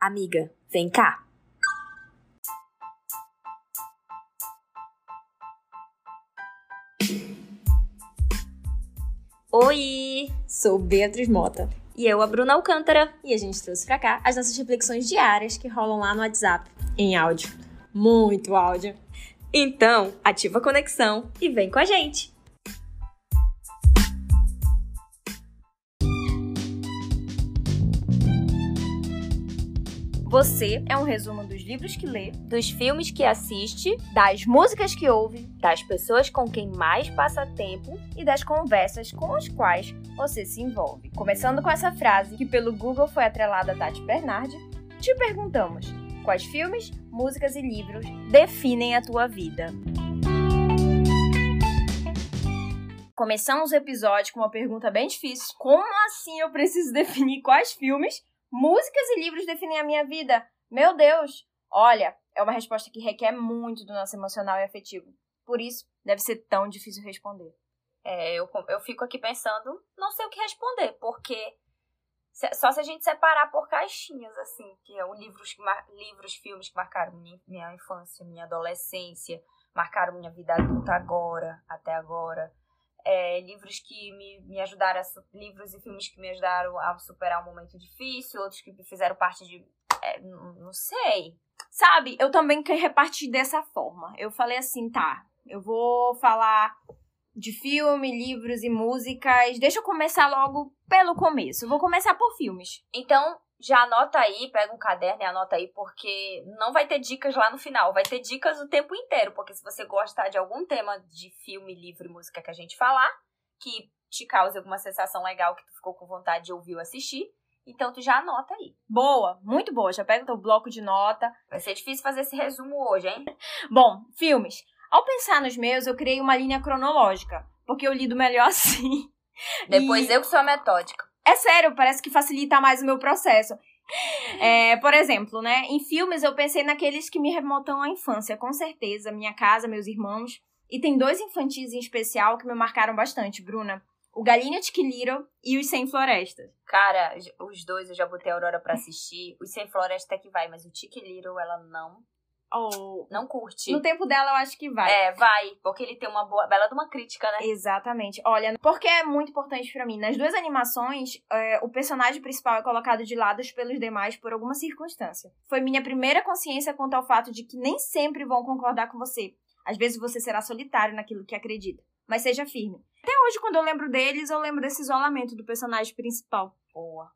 Amiga, vem cá. Oi! Sou Beatriz Mota. E eu, a Bruna Alcântara. E a gente trouxe pra cá as nossas reflexões diárias que rolam lá no WhatsApp, em áudio. Muito áudio. Então, ativa a conexão e vem com a gente! Você é um resumo dos livros que lê, dos filmes que assiste, das músicas que ouve, das pessoas com quem mais passa tempo e das conversas com as quais você se envolve. Começando com essa frase que pelo Google foi atrelada a Tati Bernardi, te perguntamos: quais filmes, músicas e livros definem a tua vida? Começamos o episódio com uma pergunta bem difícil. Como assim eu preciso definir quais filmes, Músicas e livros definem a minha vida. Meu Deus! Olha, é uma resposta que requer muito do nosso emocional e afetivo. Por isso, deve ser tão difícil responder. É, eu, eu fico aqui pensando, não sei o que responder, porque só se a gente separar por caixinhas, assim, que é o livros, livros, filmes que marcaram minha, minha infância, minha adolescência, marcaram minha vida adulta agora, até agora é, livros que me, me ajudaram, a, livros e filmes que me ajudaram a superar um momento difícil, outros que fizeram parte de. É, não sei. Sabe, eu também quero repartir dessa forma. Eu falei assim, tá, eu vou falar de filme, livros e músicas. Deixa eu começar logo pelo começo. Eu vou começar por filmes. Então, já anota aí, pega um caderno e anota aí, porque não vai ter dicas lá no final, vai ter dicas o tempo inteiro, porque se você gostar de algum tema de filme, livro e música que a gente falar, que te cause alguma sensação legal que tu ficou com vontade de ouvir ou assistir, então tu já anota aí. Boa, muito boa. Já pega o teu bloco de nota. Vai ser difícil fazer esse resumo hoje, hein? Bom, filmes. Ao pensar nos meus, eu criei uma linha cronológica, porque eu lido melhor assim. Depois e... eu que sou a metódica. É sério, parece que facilita mais o meu processo. É, por exemplo, né? Em filmes eu pensei naqueles que me remontam à infância, com certeza. Minha casa, meus irmãos. E tem dois infantis em especial que me marcaram bastante, Bruna. O Galinha de Little e Os Sem Florestas. Cara, os dois eu já botei a Aurora pra assistir. Os Sem Floresta até que vai, mas o Little ela não Oh, não curte. No tempo dela, eu acho que vai. É, vai. Porque ele tem uma boa, bela de uma crítica, né? Exatamente. Olha, porque é muito importante para mim. Nas duas animações, é, o personagem principal é colocado de lado pelos demais por alguma circunstância. Foi minha primeira consciência quanto ao fato de que nem sempre vão concordar com você. Às vezes você será solitário naquilo que acredita. Mas seja firme. Até hoje, quando eu lembro deles, eu lembro desse isolamento do personagem principal. Boa.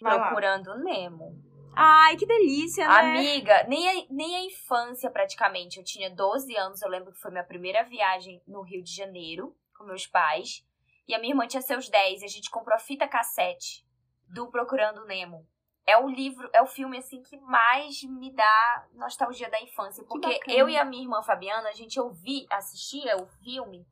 Vai Procurando lá. Nemo. Ai, que delícia, né? Amiga, nem a, nem a infância praticamente. Eu tinha 12 anos, eu lembro que foi minha primeira viagem no Rio de Janeiro com meus pais. E a minha irmã tinha seus 10 e a gente comprou a fita cassete do Procurando Nemo. É o livro, é o filme assim que mais me dá nostalgia da infância, porque eu e a minha irmã Fabiana, a gente ouvia, assistia o filme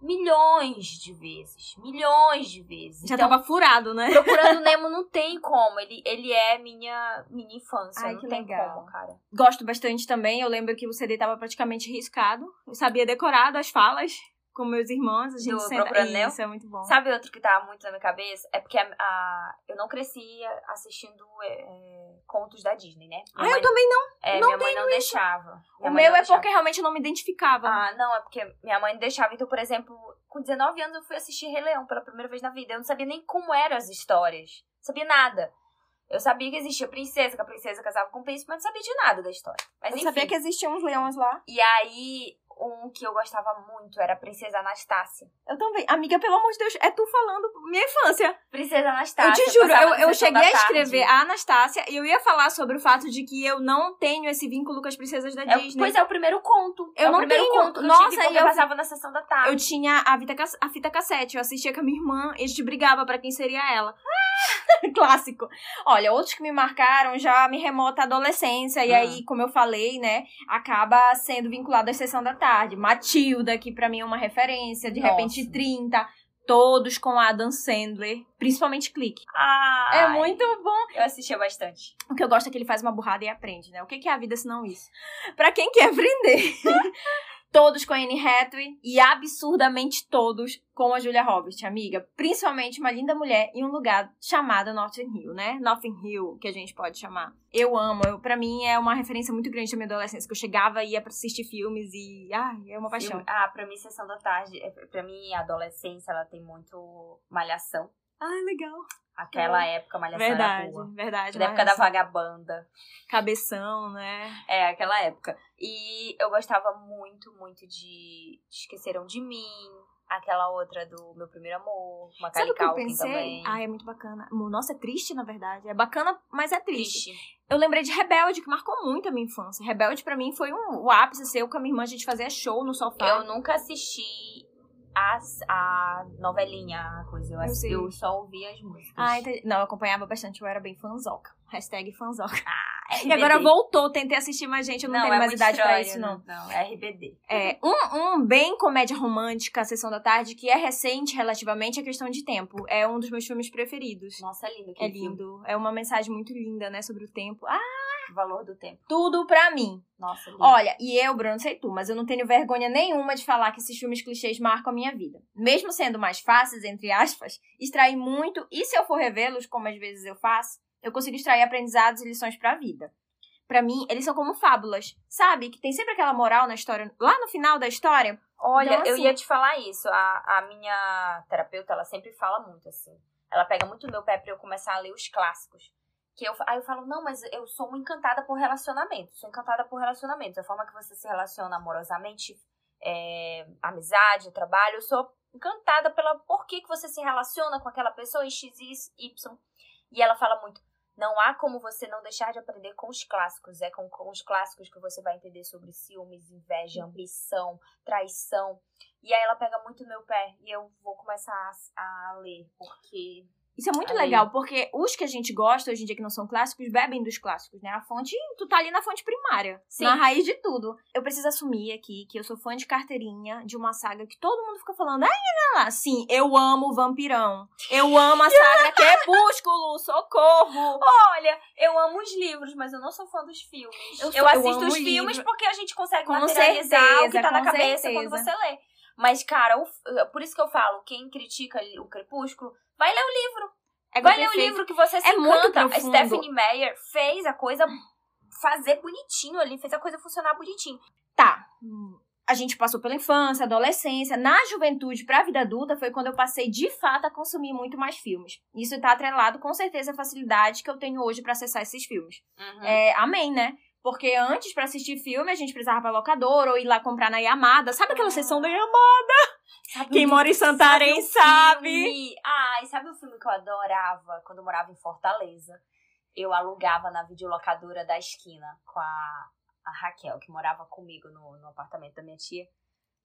milhões de vezes. Milhões de vezes. Já então, tava furado, né? Procurando Nemo não tem como. Ele, ele é minha, minha infância. Ai, não que tem legal. como, cara. Gosto bastante também. Eu lembro que o CD tava praticamente riscado. Eu sabia decorado as falas com meus irmãos, a gente Do senta... Isso, é muito bom. Sabe outro que tá muito na minha cabeça? É porque a, a eu não cresci assistindo é, é contos da Disney, né? Minha ah, mãe, eu também não. É, não minha mãe não isso. deixava. Minha o meu é porque realmente eu não me identificava. Ah, não, é porque minha mãe não deixava. Então, por exemplo, com 19 anos eu fui assistir Rei Leão pela primeira vez na vida. Eu não sabia nem como eram as histórias. Não sabia nada. Eu sabia que existia princesa, que a princesa casava com o príncipe, mas não sabia de nada da história. Mas, eu enfim. sabia que existiam uns leões lá. E aí, um que eu gostava muito era Princesa Anastácia. Eu também. Amiga, pelo amor de Deus, é tu falando minha infância. Princesa Anastácia. Eu te juro, eu, eu cheguei a escrever a Anastácia e eu ia falar sobre o fato de que eu não tenho esse vínculo com as princesas da é, Disney. Pois é, o primeiro conto. Eu é não o primeiro tenho. conto que Nossa, eu tive, eu passava na sessão da tarde. Eu tinha a fita, a fita cassete, eu assistia com a minha irmã e a gente brigava para quem seria ela. Clássico. Olha, outros que me marcaram já me remota à adolescência. E ah. aí, como eu falei, né, acaba sendo vinculado à sessão da tarde. Matilda, que para mim é uma referência. De Nossa. repente, 30. Todos com Adam Sandler, principalmente Clique. Ah, é muito bom. Eu assistia bastante. O que eu gosto é que ele faz uma burrada e aprende, né? O que é a vida se não isso? Pra quem quer aprender. todos com a Anne Hathaway e absurdamente todos com a Julia Roberts, amiga. Principalmente uma linda mulher em um lugar chamado Notting Hill, né? Notting Hill, que a gente pode chamar. Eu amo, eu, pra mim é uma referência muito grande da minha adolescência, que eu chegava e ia pra assistir filmes e, ai, é uma paixão. Filme- Ah, pra mim, Sessão da Tarde, é- pra mim, a adolescência, ela tem muito malhação. Ai, legal. Aquela época, malhação Verdade, era boa. verdade. Da época da vagabanda. Cabeção, né? É, aquela época. E eu gostava muito, muito de Esqueceram de Mim. Aquela outra do Meu Primeiro Amor. Sabe Macaulay o que eu pensei? também. Ai, é muito bacana. Nossa, é triste, na verdade. É bacana, mas é triste. Triste. Eu lembrei de Rebelde, que marcou muito a minha infância. Rebelde, pra mim, foi um, o ápice seu com a minha irmã. A gente fazia show no sofá. Eu nunca assisti as, a novelinha, a coisa. Eu, Eu eu só ouvia as músicas. Ah, entendi. Não, eu acompanhava bastante, eu era bem fanzoca. Hashtag fanzoca. RBD. E agora voltou, tentei assistir mais gente, eu não, tenho é mais idade pra estranho, isso, não. Não, é RBD. É, um, um bem comédia romântica, Sessão da Tarde, que é recente relativamente, é questão de tempo. É um dos meus filmes preferidos. Nossa, é lindo. É filme. lindo. É uma mensagem muito linda, né, sobre o tempo. Ah, O valor do tempo. tudo pra mim. Nossa, lindo. Olha, e eu, Bruno, sei tu, mas eu não tenho vergonha nenhuma de falar que esses filmes clichês marcam a minha vida. Mesmo sendo mais fáceis, entre aspas, extrair muito, e se eu for revê-los, como às vezes eu faço, eu consigo extrair aprendizados e lições pra vida. Pra mim, eles são como fábulas, sabe? Que tem sempre aquela moral na história, lá no final da história. Olha, Então, eu assim- ia te falar isso. A, a minha terapeuta, ela sempre fala muito assim. Ela pega muito meu pé pra eu começar a ler os clássicos. Que eu, aí eu falo, não, mas eu sou uma encantada por relacionamento. Sou encantada por relacionamentos. A forma que você se relaciona amorosamente, é, amizade, trabalho. Eu sou encantada pela por que, que você se relaciona com aquela pessoa em X, Y. E ela fala muito, não há como você não deixar de aprender com os clássicos. É com, com os clássicos que você vai entender sobre ciúmes, inveja, ambição, traição. E aí ela pega muito meu pé e eu vou começar a, a ler, porque. Isso é muito Aí. legal, porque os que a gente gosta hoje em dia que não são clássicos, bebem dos clássicos, né? A fonte, tu tá ali na fonte primária, Sim. na raiz de tudo. Eu preciso assumir aqui que eu sou fã de carteirinha de uma saga que todo mundo fica falando, ai, não. Sim, eu amo Vampirão. Eu amo a saga Crepúsculo, socorro. Olha, eu amo os livros, mas eu não sou fã dos filmes. Eu Eu, eu assisto amo os livro. filmes porque a gente consegue Com materializar o que certeza, tá na cabeça certeza. quando você lê. Mas, cara, o- por isso que eu falo, quem critica o Crepúsculo, vai ler o livro. É Vai ler o livro que você se É muito encanta. A profundo. Stephanie Meyer fez a coisa fazer bonitinho ali, fez a coisa funcionar bonitinho. Tá. A gente passou pela infância, adolescência, na juventude pra vida adulta foi quando eu passei de fato a consumir muito mais filmes. Isso tá atrelado com certeza à facilidade que eu tenho hoje pra acessar esses filmes. É, amém, né? Porque antes, pra assistir filme, a gente precisava pra locadora ou ir lá comprar na Yamada. Sabe aquela sessão da Yamada? Sabe Quem mora em Santarém sabe. filme? Ai, sabe o filme que eu adorava quando eu morava em Fortaleza? Eu alugava na videolocadora da esquina com a, a Raquel, que morava comigo no, no apartamento da minha tia.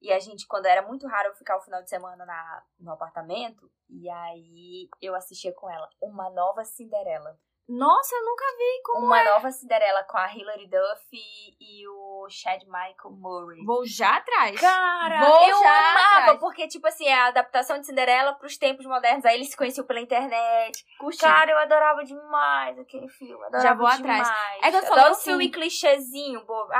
E a gente, quando era muito raro eu ficar o final de semana na, no apartamento, e aí eu assistia com ela Uma Nova Cinderela. Nossa, eu nunca vi como Uma é. Nova Cinderela com a Hilary Duff e o Chad Michael Murray. Vou já atrás. Cara, Vou eu já amava, atrás. porque, tipo assim, é a adaptação de Cinderela pros tempos modernos. Aí eles se conheciam pela internet. Curti. Cara, eu adorava demais aquele filme. Adorava Já vou atrás. demais. É que eu Adoro falo assim- filme clichêzinho, bobo.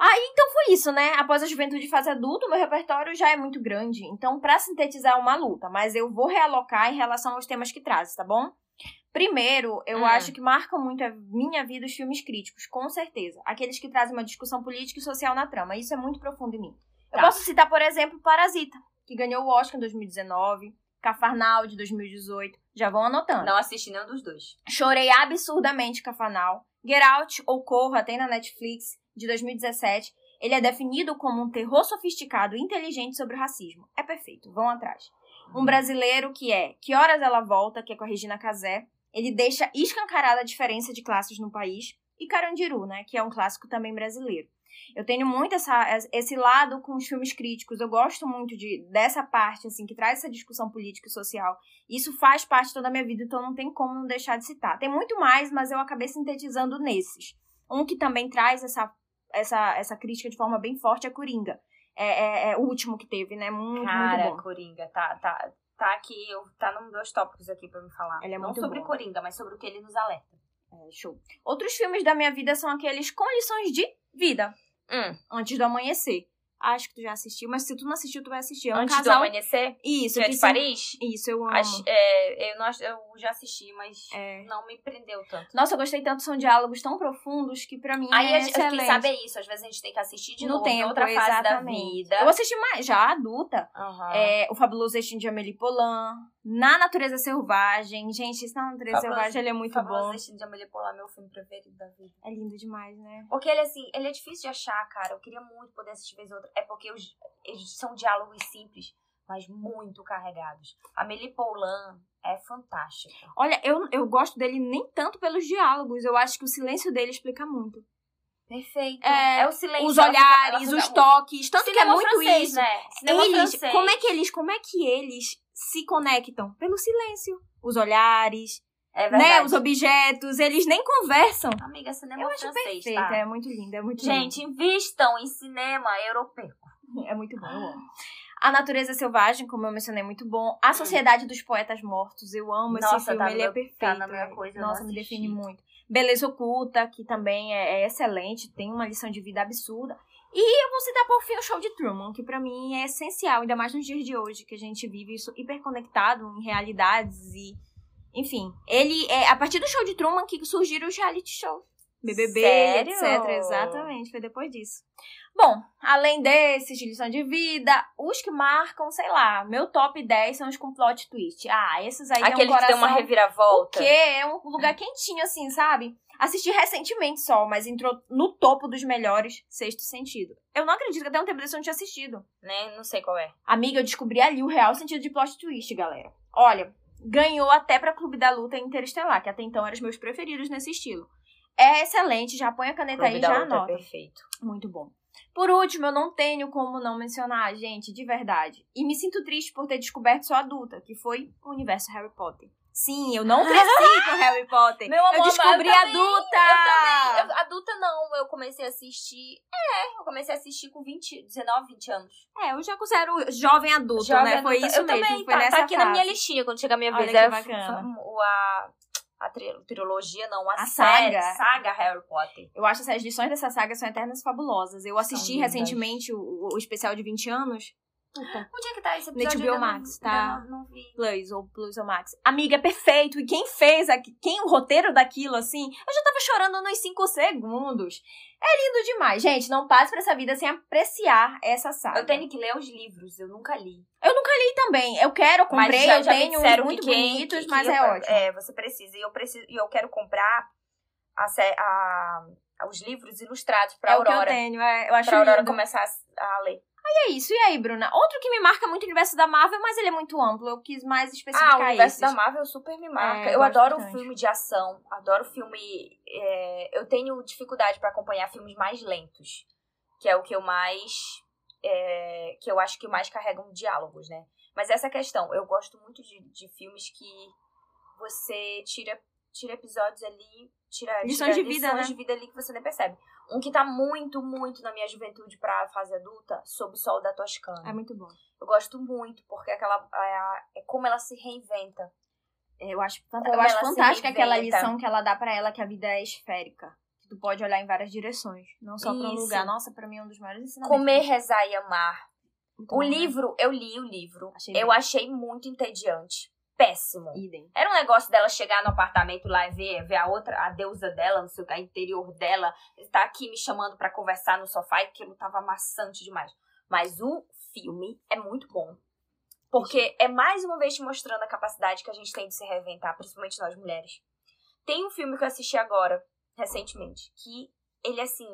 Ah, então foi isso, né? Após a juventude fase adulta, o meu repertório já é muito grande. Então, pra sintetizar é uma luta, mas eu vou realocar em relação aos temas que traz, tá bom? Primeiro, eu Hum. acho que marcam muito a minha vida os filmes críticos, com certeza. Aqueles que trazem uma discussão política e social na trama. Isso é muito profundo em mim. Eu Tá. posso citar, por exemplo, Parasita, que ganhou o Oscar em 2019, Cafarnal de 2018. Já vão anotando. não assisti nenhum dos dois. Chorei absurdamente Fanal. Get Out ou Corra tem na Netflix, de 2017. Ele é definido como um terror sofisticado e inteligente sobre o racismo. É perfeito, vão atrás. Um brasileiro que é Que Horas Ela Volta, que é com a Regina Casé. Ele deixa escancarada a diferença de classes no país. E Carandiru, né, que é um clássico também brasileiro. Eu tenho muito essa, esse lado com os filmes críticos. Eu gosto muito de, dessa parte, assim, que traz essa discussão política e social. Isso faz parte toda a minha vida, então não tem como não deixar de citar. Tem muito mais, mas eu acabei sintetizando nesses. Um que também traz essa, essa, essa crítica de forma bem forte é Coringa. É, é- é o último que teve, né? Muito, Cara, muito bom. Coringa, tá, tá, tá aqui, eu, tá nos meus tópicos aqui pra me falar. Ele é Não sobre. Coringa, mas sobre o que ele nos alerta. É, show. Outros filmes da minha vida são aqueles com lições de vida, Hum. antes do amanhecer. Acho que tu já assistiu, mas se tu não assistiu, tu vai assistir. É um Antes do casal. amanhecer? Isso, Que é que de Paris? Isso, eu amo. Acho- é, eu, não, eu já assisti, mas É. não me prendeu tanto. Nossa, eu gostei tanto, são diálogos tão profundos que pra mim Aí é a gente- fiquei excelente. saber isso. Às vezes a gente tem que assistir de no novo, tempo, em outra fase da exatamente. vida. Eu assisti mais, já adulta. Aham. É, o Fabuloso Destino de Amélie Poulain, Na Natureza Selvagem. Gente, esse Na Natureza Fabuloso- Selvagem, ele é muito Fabuloso bom. Destino de Amélie Poulain, meu filme preferido da vida. É lindo demais, né? Porque ele, assim, ele é difícil de achar, cara. Eu queria muito poder assistir vez ou outra. É porque os, eles são diálogos simples, mas muito carregados. Amélie Poulain é fantástica. Olha, eu, eu gosto dele nem tanto pelos diálogos. Eu acho que o silêncio dele explica muito. Perfeito. É, o silêncio. os ela olhares, fica- os toques. Tanto que é Cinema muito francês, isso. Né? Cinema Eles, francês. como é que eles, como é que eles se conectam? Pelo silêncio. Os olhares, É né? Os objetos, eles nem conversam. Amiga, cinema Eu acho francês, perfeito, tá? é muito lindo, é muito Gente, invistam em cinema europeu. lindo. É muito bom, eu amo. A Natureza Selvagem, como eu mencionei, é muito bom. A Sociedade dos Poetas Mortos, eu amo esse Hum. Nossa, filme, tá ele é meu- perfeito. tá na minha coisa, Nossa, me define muito. Beleza Oculta, que também é, é excelente, tem uma lição de vida absurda. E eu vou citar por fim o show de Truman, que pra mim é essencial, ainda mais nos dias de hoje, que a gente vive isso hiperconectado em realidades e. Enfim, ele é a partir do show de Truman que surgiram os reality shows. BBB, Sério? etc. Exatamente, foi depois disso. Bom, além desses de lição de vida, os que marcam, sei lá, meu top 10 são os com plot twist. Ah, esses aí Aquele tem um que tem coração... uma reviravolta. O quê? É um lugar quentinho, assim, sabe? Assisti recentemente só, mas entrou no topo dos melhores Sexto Sentido. Eu não acredito que até um tempo desse eu não tinha assistido. Né? Não sei qual é. Amiga, eu descobri ali o real sentido de plot twist, galera. Olha, ganhou até pra Clube da Luta e Interestelar, que até então eram os meus preferidos nesse estilo. É excelente, já põe a caneta aí Clube e da já Luta é anota. perfeito. Muito bom. Por último, eu não tenho como não mencionar, gente, de verdade. E me sinto triste por ter descoberto só adulta, que foi o universo Harry Potter. Sim, eu não cresci com Harry Potter. Meu amor, eu descobri eu também, adulta! Eu também. Eu- adulta não, eu comecei a assistir. É, eu comecei a assistir com 20, 19, 20 anos. É, eu já considero jovem adulto, Jovem né? Foi adulta. isso eu mesmo, Também, foi tá, nessa tá aqui na minha fase. listinha quando chegar a minha Olha vez. que É, bacana. a, a, tri- trilogia, não, a, A série, saga. saga Harry Potter. Eu acho que as lições dessa saga são eternas e fabulosas. Eu assisti recentemente o, o especial de 20 anos. Puta. Onde é que tá esse episódio? HBO Eu não- Max, tá? Não, não vi. Plus ou Plus ou Max. Amiga, é perfeito. E quem fez, aqui, quem o roteiro daquilo, assim, eu já tava chorando nos 5 segundos. É lindo demais. Gente, não passe pra essa vida sem apreciar essa saga. Eu tenho que ler os livros, eu nunca li. E também, eu quero, eu comprei, Mas já- eu já tenho uns muito que bonitos, que- mas que é eu- ótimo. É, você precisa. E eu, preciso, e eu quero comprar a, a- os livros ilustrados pra é o que eu Aurora. tenho, é, eu acho pra Aurora lindo. começar a, a ler. E é isso. E aí, Bruna? Outro que me marca muito o universo da Marvel, mas ele é muito amplo. Eu quis mais Ah, especificar o universo esses. da Marvel super me marca. É, eu eu adoro bastante. filme de ação, adoro filme. é, eu tenho dificuldade pra acompanhar filmes mais lentos, que é o que eu mais. é, que eu acho que mais carregam diálogos, né? Mas essa questão, eu gosto muito de, de filmes que você tira, tira episódios ali, tira, Lições tira de vida, lições né? de vida ali que você nem percebe. Um que tá muito, muito na minha juventude pra fase adulta, Sob o Sol da Toscana. É muito bom. Eu gosto muito, porque aquela é, é como ela se reinventa. Eu acho, eu acho fantástica aquela lição que ela dá pra ela, que a vida é esférica. Que tu pode olhar em várias direções. Não só pra um lugar. Nossa, pra mim é um dos maiores ensinamentos. Comer, rezar e amar. Muito O bom, né? livro, eu li o livro. Achei eu bom. achei muito entediante. Péssimo. Idem. Era um negócio dela chegar no apartamento lá e ver, ver a outra, a deusa dela, não sei o que, a interior dela, tá aqui me chamando pra conversar no sofá e aquilo tava maçante demais. Mas o filme é muito bom. Porque é mais uma vez te mostrando a capacidade que a gente tem de se reinventar, principalmente nós mulheres. Tem um filme que eu assisti agora, recentemente, que ele assim.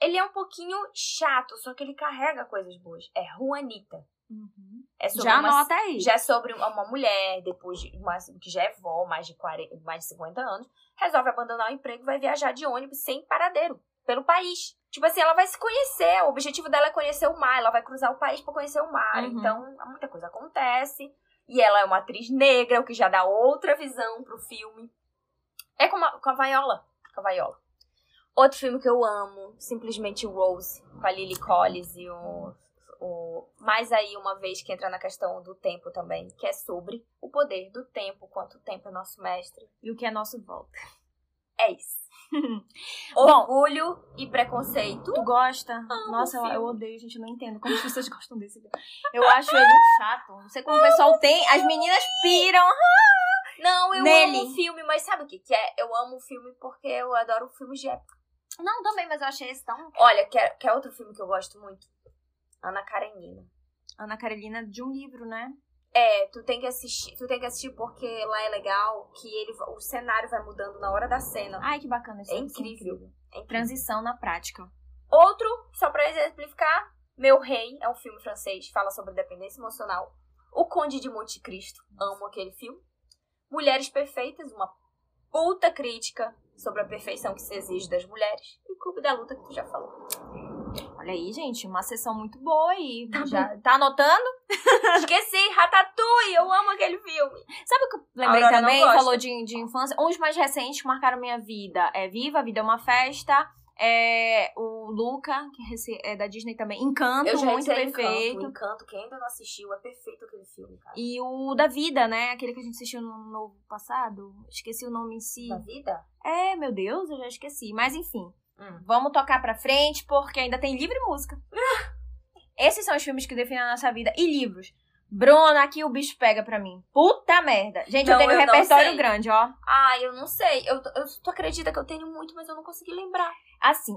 Ele é um pouquinho chato, só que ele carrega coisas boas. É Juanita. Uhum. É Já uma anota aí. já é sobre uma uma mulher, depois de uma, que já é vó, mais de, 40, mais de 50 anos, resolve abandonar o emprego e vai viajar de ônibus sem paradeiro, pelo país. Tipo assim, ela vai se conhecer, o objetivo dela é conhecer o mar, ela vai cruzar o país pra conhecer o mar. Uhum. Então, muita coisa acontece. E ela é uma atriz negra, o que já dá outra visão pro filme. É com a, com a Viola. Com a Viola. Outro filme que eu amo, simplesmente Rose, com a Lily Collins e o, o. Mais aí, uma vez que entra na questão do tempo também, que é sobre o poder do tempo, quanto o tempo é nosso mestre. E o que é nosso volta. É isso. Orgulho e preconceito. Tu gosta? Amo Nossa, eu, eu odeio, gente. Eu não entendo como as pessoas gostam desse filme. Eu acho ele um chato. Não sei como o pessoal tem. As meninas piram. Não, eu Nele. amo o filme, mas sabe o que, que é? Eu amo o filme porque eu adoro filmes de época. Não, também, mas eu achei esse tão. Olha, quer, quer outro filme que eu gosto muito? Ana Karenina. Ana Carolina de um livro, né? É, tu tem que assistir, tu tem que assistir porque lá é legal que ele, o cenário vai mudando na hora da cena. Ai, que bacana esse É filme, isso incrível. É incrível. Transição na prática. Outro, só pra exemplificar, Meu Rei é um filme francês, fala sobre dependência emocional. O Conde de Monte Cristo, amo aquele filme. Mulheres Perfeitas, uma puta crítica sobre a perfeição que se exige das mulheres. E o Clube da Luta que tu já falou. Olha aí, gente, uma sessão muito boa aí. Já tá anotando? Esqueci, Ratatouille, eu amo aquele filme. Sabe o que eu lembrei Aurora também? Falou de, de infância. Uns mais recentes que marcaram minha vida. É Viva, a Vida é uma Festa. É o Luca, que rece- é da Disney também. Encanto, muito perfeito. Encanto, Encanto, quem ainda não assistiu, é perfeito aquele filme, cara. E o da Vida, né? Aquele que a gente assistiu no novo passado. Esqueci o nome em si. Da vida? É, meu Deus, eu já esqueci. Mas enfim, Hum. vamos tocar pra frente porque ainda tem livro e música. Esses são os filmes que definem a nossa vida. E livros. Bruna, aqui o bicho pega pra mim. Puta merda. Gente, Não, eu tenho um eu repertório grande, ó. Ah, eu não sei. Eu, eu, tu acredita que eu tenho muito, mas eu não consegui lembrar. Assim,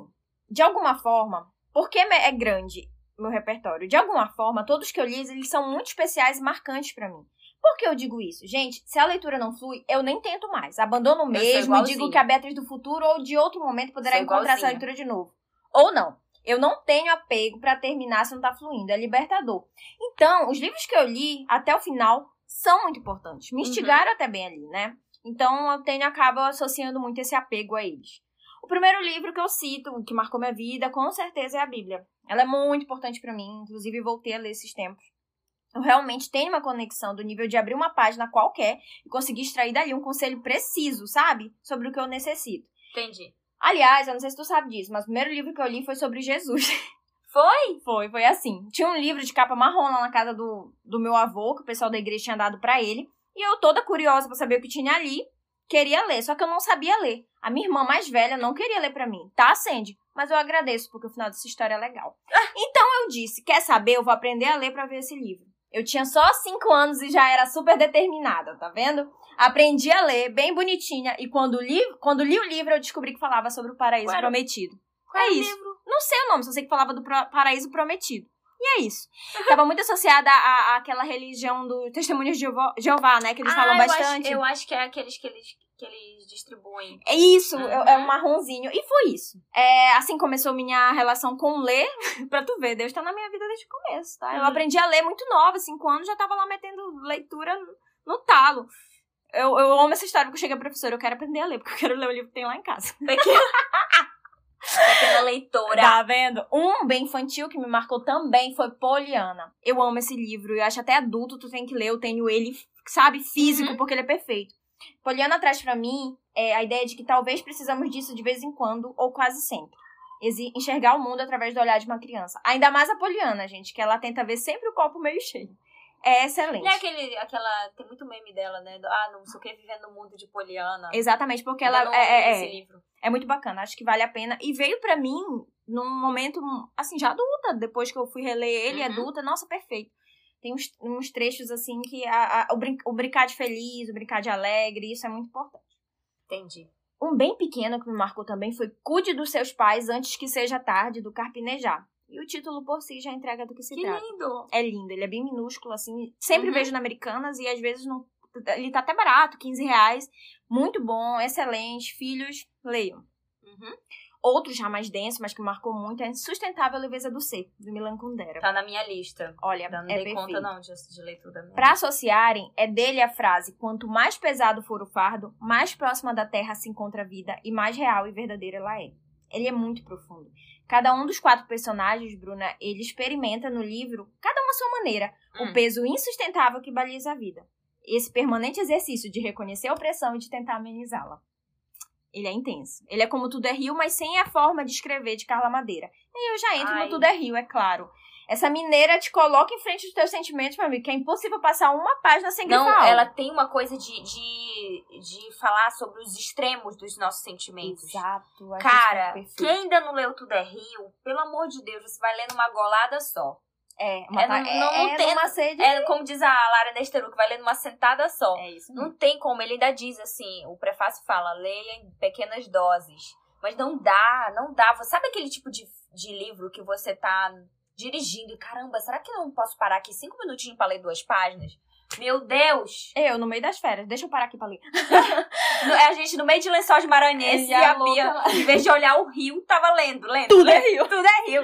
de alguma forma, porque é grande meu repertório? De alguma forma, todos que eu li, eles são muito especiais e marcantes pra mim. Por que eu digo isso? Gente, se a leitura não flui, eu nem tento mais. Abandono mesmo e digo que a Beatriz do futuro ou de outro momento poderá encontrar essa leitura de novo. Ou não. Eu não tenho apego pra terminar se não tá fluindo. É libertador. Então, os livros que eu li até o final são muito importantes. Me Uhum. instigaram até bem ali, né? Então, eu tenho, acabo associando muito esse apego a eles. O primeiro livro que eu cito, que marcou minha vida, com certeza é a Bíblia. Ela é muito importante pra mim, inclusive voltei a ler esses tempos. Eu realmente tenho uma conexão do nível de abrir uma página qualquer e conseguir extrair dali um conselho preciso, sabe? Sobre o que eu necessito. Entendi. Aliás, eu não sei se tu sabe disso, mas o primeiro livro que eu li foi sobre Jesus. Foi? Foi, foi assim. Tinha um livro de capa marrom lá na casa do, do meu avô, que o pessoal da igreja tinha dado pra ele. E eu, toda curiosa pra saber o que tinha ali, queria ler. Só que eu não sabia ler. A minha irmã mais velha não queria ler pra mim. Tá, Sandy? Mas eu agradeço, porque o final dessa história é legal. Então eu disse: quer saber? Eu vou aprender a ler pra ver esse livro. Eu tinha só cinco anos e já era super determinada, tá vendo? Aprendi a ler, bem bonitinha, e quando li, quando li o livro, eu descobri que falava sobre o paraíso Qual prometido. Qual É isso. livro? Não sei o nome, só sei que falava do paraíso prometido. E é isso. Tava muito associada à, àquela religião do Testemunhos de Jeová, né? Que eles falam Ah, eu acho- bastante. Eu acho, que é aqueles que eles, que eles distribuem. É isso, Uhum. é, é um marronzinho. E foi isso. É, assim começou minha relação com ler. pra tu ver, Deus tá na minha vida desde o começo, tá? Eu Uhum. aprendi a ler muito nova, cinco anos, já tava lá metendo leitura no, talo. Eu, eu amo essa história, porque eu cheguei a professora, eu quero aprender a ler, porque eu quero ler o livro que tem lá em casa. Pequena, pequena leitora. Tá vendo? Um bem infantil que me marcou também foi Poliana. Eu amo esse livro, eu acho até adulto tu tem que ler, eu tenho ele, sabe, físico, Uhum. porque ele é perfeito. Poliana traz pra mim é, a ideia de que talvez precisamos disso de vez em quando, ou quase sempre. Enxergar o mundo através do olhar de uma criança. Ainda mais a Poliana, gente, que ela tenta ver sempre o copo meio cheio. É excelente. Não é aquele, aquela. Tem muito meme dela, né? Do, ah, não sei o que, vivendo no mundo de Poliana. Exatamente, porque ela é, li é, esse é, livro. É muito bacana, acho que vale a pena. E veio pra mim num momento, assim, já adulta, depois que eu fui reler ele, Uhum. adulta. Nossa, perfeito. Tem uns, uns trechos, assim, que a, a- o, brin o brincar de feliz, o brincar de alegre, isso é muito importante. Entendi. Um bem pequeno que me marcou também foi Cuide dos seus pais antes que seja tarde, do Carpinejar. E o título por si já entrega do que se Que trata. lindo. É lindo, ele é bem minúsculo, assim. Sempre Uhum. vejo na Americanas e às vezes não. Ele tá até barato, 15 reais. Muito bom, excelente. Filhos, leiam. Uhum. Outro já mais denso, mas que marcou muito, é Insustentável Leveza do Ser, do Milan Kundera. Tá na minha lista. Olha, não é dei perfeito. conta, não, de, de leitura mesmo. Pra associarem, é dele a frase: quanto mais pesado for o fardo, mais próxima da terra se encontra a vida e mais real e verdadeira ela é. Ele é muito profundo. Cada um dos quatro personagens, Bruna, ele experimenta no livro, cada um à sua maneira, Hum. o peso insustentável que baliza a vida. Esse permanente exercício de reconhecer a opressão e de tentar amenizá-la. Ele é intenso. Ele é como Tudo é Rio, mas sem a forma de escrever de Carla Madeira. E eu já entro Ai. no Tudo é Rio, é claro. Essa mineira te coloca em frente dos teus sentimentos, meu amigo, que é impossível passar uma página sem Não, grifar algo. ela tem uma coisa de, de, de falar sobre os extremos dos nossos sentimentos. Exato. Cara, quem ainda não leu Tudo é Rio, pelo amor de Deus, você vai ler numa golada só. É, uma É, ta- não- não- é tem- numa sede. É como diz a Lara Nesteru, que vai ler numa sentada só. É isso mesmo. Não tem como, ele ainda diz assim, o prefácio fala, leia em pequenas doses. Mas não dá, não dá. Você Sabe aquele tipo de, de livro que você tá dirigindo e caramba, será que eu não posso parar aqui cinco minutinhos pra ler duas páginas? Meu Deus! Eu, no meio das férias. Deixa eu parar aqui pra ler. No- A gente no meio de lençóis maranhenses E e a a Bia, lá. em vez de olhar o rio, tava lendo, lendo. Tudo é lendo. Rio. Tudo é rio.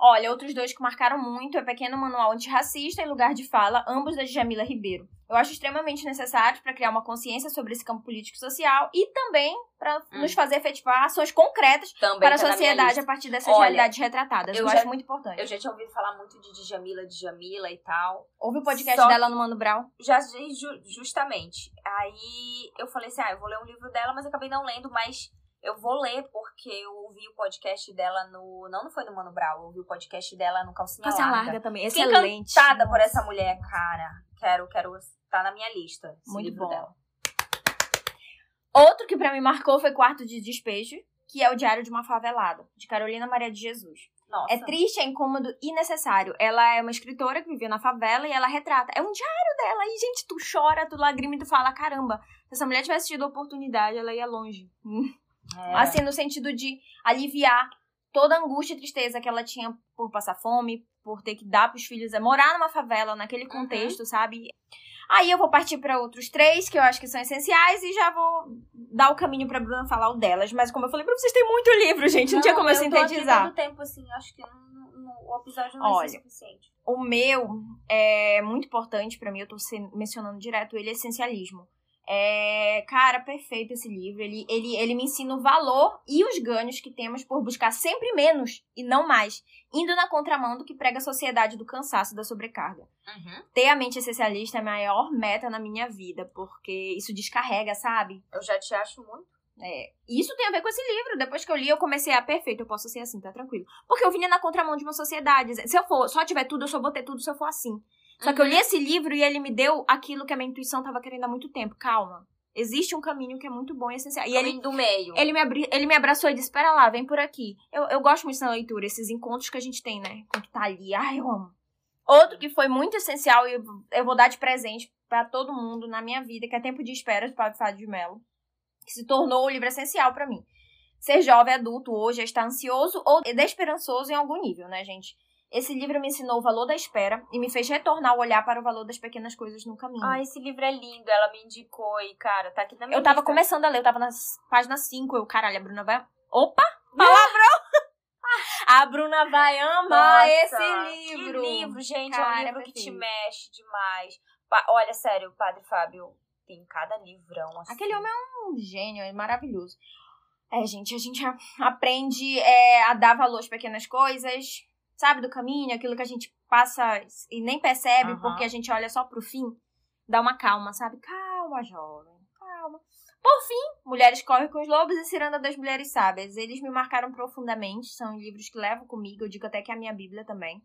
Olha, outros dois que marcaram muito é Pequeno Manual Antirracista e Lugar de Fala, ambos da Jamila Ribeiro. Eu acho extremamente necessários para criar uma consciência sobre esse campo político e social e também para Hum. nos fazer efetivar ações concretas Também para a tá sociedade a partir dessas Olha, realidades retratadas. Eu, eu acho já- muito importante. Eu já tinha ouvido falar muito de Djamila, Djamila e tal. Ouve o podcast Só dela no Mano Brown. Já ju- justamente. Aí eu falei assim: ah, eu vou ler um livro dela, mas acabei não lendo, mas eu vou ler porque eu ouvi o podcast dela no. Não, não foi no Mano Brown, eu ouvi o podcast dela no Calcinha, Calcinha Larga. larga também. Fiquei Excelente. encantada por Nossa. essa mulher, cara. Quero, quero. Tá na minha lista. Muito bom. dela. Outro que pra mim marcou foi Quarto de Despejo, que é o Diário de uma Favelada, de Carolina Maria de Jesus. Nossa. É triste, é incômodo e necessário. Ela é uma escritora que vivia na favela e ela retrata. É um diário dela. E, gente, tu chora, tu lagrima e tu fala: caramba, se essa mulher tivesse tido a oportunidade, ela ia longe. É. Assim, no sentido de aliviar toda a angústia e tristeza que ela tinha por passar fome, por ter que dar pros filhos, é morar numa favela, naquele Uhum. contexto, sabe? Aí eu vou partir para outros três que eu acho que são essenciais e já vou dar o caminho pra Bruna falar o delas. Mas como eu falei pra vocês, tem muito livro, gente. Não, tinha como eu eu tô aqui sintetizar. todo tempo, assim, acho que não- não- o episódio não Olha. ser suficiente. O meu é muito importante pra mim, eu tô mencionando direto ele, essencialismo. É, cara, perfeito esse livro. Ele, ele, ele me ensina o valor e os ganhos que temos por buscar sempre menos e não mais, indo na contramão do que prega a sociedade do cansaço e da sobrecarga. Uhum. Ter a mente essencialista é a maior meta na minha vida, porque isso descarrega, sabe? Eu já te acho muito. É, e isso tem a ver com esse livro. Depois que eu li, eu comecei a perfeito, eu posso ser assim, tá tranquilo. Porque eu vinha na contramão de uma sociedade. Se eu for, só tiver tudo, eu só vou ter tudo se eu for assim. Só que eu li esse livro e ele me deu aquilo que a minha intuição tava querendo há muito tempo. Calma. Existe um caminho que é muito bom e essencial. E ele, Caminho do meio. ele, me abri, ele me abraçou e disse: Espera lá, vem por aqui. Eu, eu gosto muito na leitura, esses encontros que a gente tem, né? Com o que tá ali. Ai, eu amo. Outro que foi muito essencial e eu, vou dar de presente pra todo mundo na minha vida, que é Tempo de Espera, de Pablo Fábio de Mello, que se tornou o livro essencial pra mim. Ser jovem adulto hoje é estar ansioso ou desesperançoso em algum nível, né, gente? Esse livro me ensinou o valor da espera e me fez retornar o olhar para o valor das pequenas coisas no caminho. Ah, esse livro é lindo. Ela me indicou e, cara, tá aqui na minha eu tava lista. começando a ler, eu tava na página 5, eu, caralho, a Bruna vai. Opa! Palavrão! a Bruna vai amar Nossa, esse livro. Que livro, gente. é Cara, um é livro que te mexe demais. Pa- Olha, sério, o Padre Fábio tem cada livrão assim. Aquele homem é um gênio, é maravilhoso. É, gente, a gente aprende é, a dar valor às pequenas coisas, sabe, do caminho, aquilo que a gente passa e nem percebe Aham. porque a gente olha só pro fim. Dá uma calma, sabe? Calma, jovem, calma. Por fim, Mulheres Correm com os Lobos e Ciranda das Mulheres Sábias. Eles me marcaram profundamente, são livros que levo comigo, eu digo até que é a minha Bíblia também.